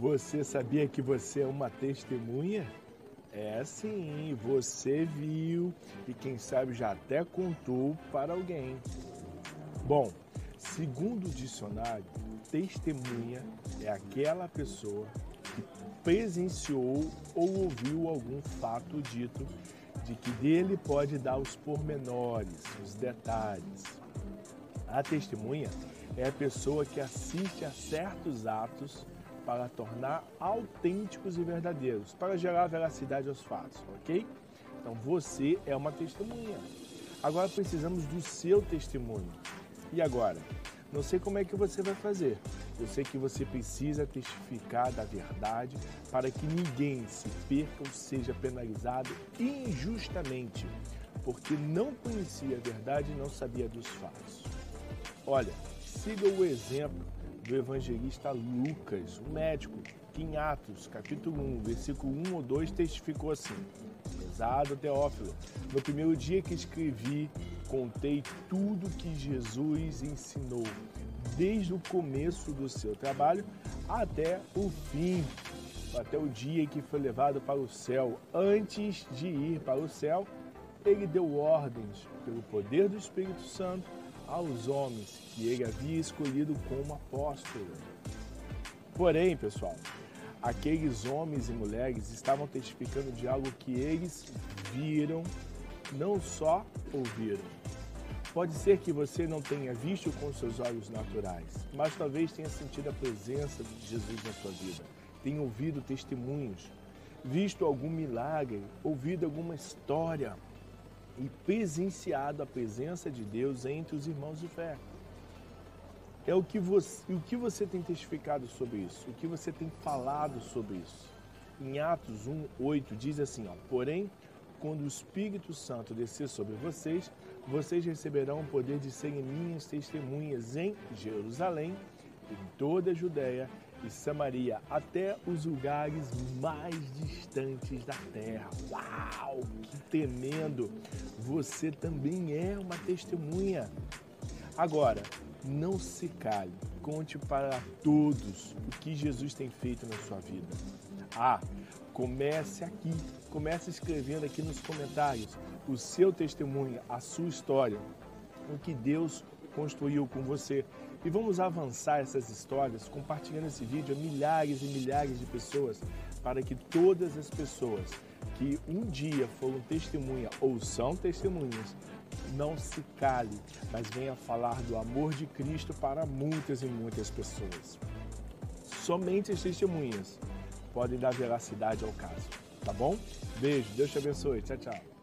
Você sabia que você é uma testemunha? É sim, você viu e quem sabe já até contou para alguém. Bom, segundo o dicionário, testemunha é aquela pessoa que presenciou ou ouviu algum fato dito de que dele pode dar os pormenores, os detalhes. A testemunha é a pessoa que assiste a certos atos para tornar autênticos e verdadeiros, para gerar veracidade aos fatos, ok? Então você é uma testemunha. Agora precisamos do seu testemunho. E agora? Não sei como é que você vai fazer. Eu sei que você precisa testificar da verdade para que ninguém se perca ou seja penalizado injustamente, porque não conhecia a verdade e não sabia dos fatos. Olha, siga o exemplo do evangelista Lucas, o médico, que em Atos, capítulo 1, versículo 1 ou 2, testificou assim: Pesado Teófilo, no primeiro dia que escrevi, contei tudo que Jesus ensinou, desde o começo do seu trabalho até o fim, até o dia em que foi levado para o céu. Antes de ir para o céu, ele deu ordens, pelo poder do Espírito Santo, aos homens que ele havia escolhido como apóstolo. Porém, pessoal, aqueles homens e mulheres estavam testificando de algo que eles viram, não só ouviram. Pode ser que você não tenha visto com seus olhos naturais, mas talvez tenha sentido a presença de Jesus na sua vida, tenha ouvido testemunhos, visto algum milagre, ouvido alguma história, e presenciado a presença de Deus entre os irmãos de fé. É o que você, o que você tem testificado sobre isso, o que você tem falado sobre isso. Em Atos 1, 8 diz assim, ó, porém, quando o Espírito Santo descer sobre vocês, vocês receberão o poder de serem minhas testemunhas em Jerusalém, em toda a Judéia e Samaria, até os lugares mais distantes da terra. Uau, que tremendo! Você também é uma testemunha. Agora, não se cale, conte para todos o que Jesus tem feito na sua vida. Ah, comece aqui, comece escrevendo aqui nos comentários o seu testemunho, a sua história, o que Deus construiu com você. E vamos avançar essas histórias compartilhando esse vídeo a milhares e milhares de pessoas para que todas as pessoas que um dia foram testemunha ou são testemunhas não se cale, mas venha falar do amor de Cristo para muitas e muitas pessoas. Somente as testemunhas podem dar veracidade ao caso, tá bom? Beijo, Deus te abençoe, tchau, tchau.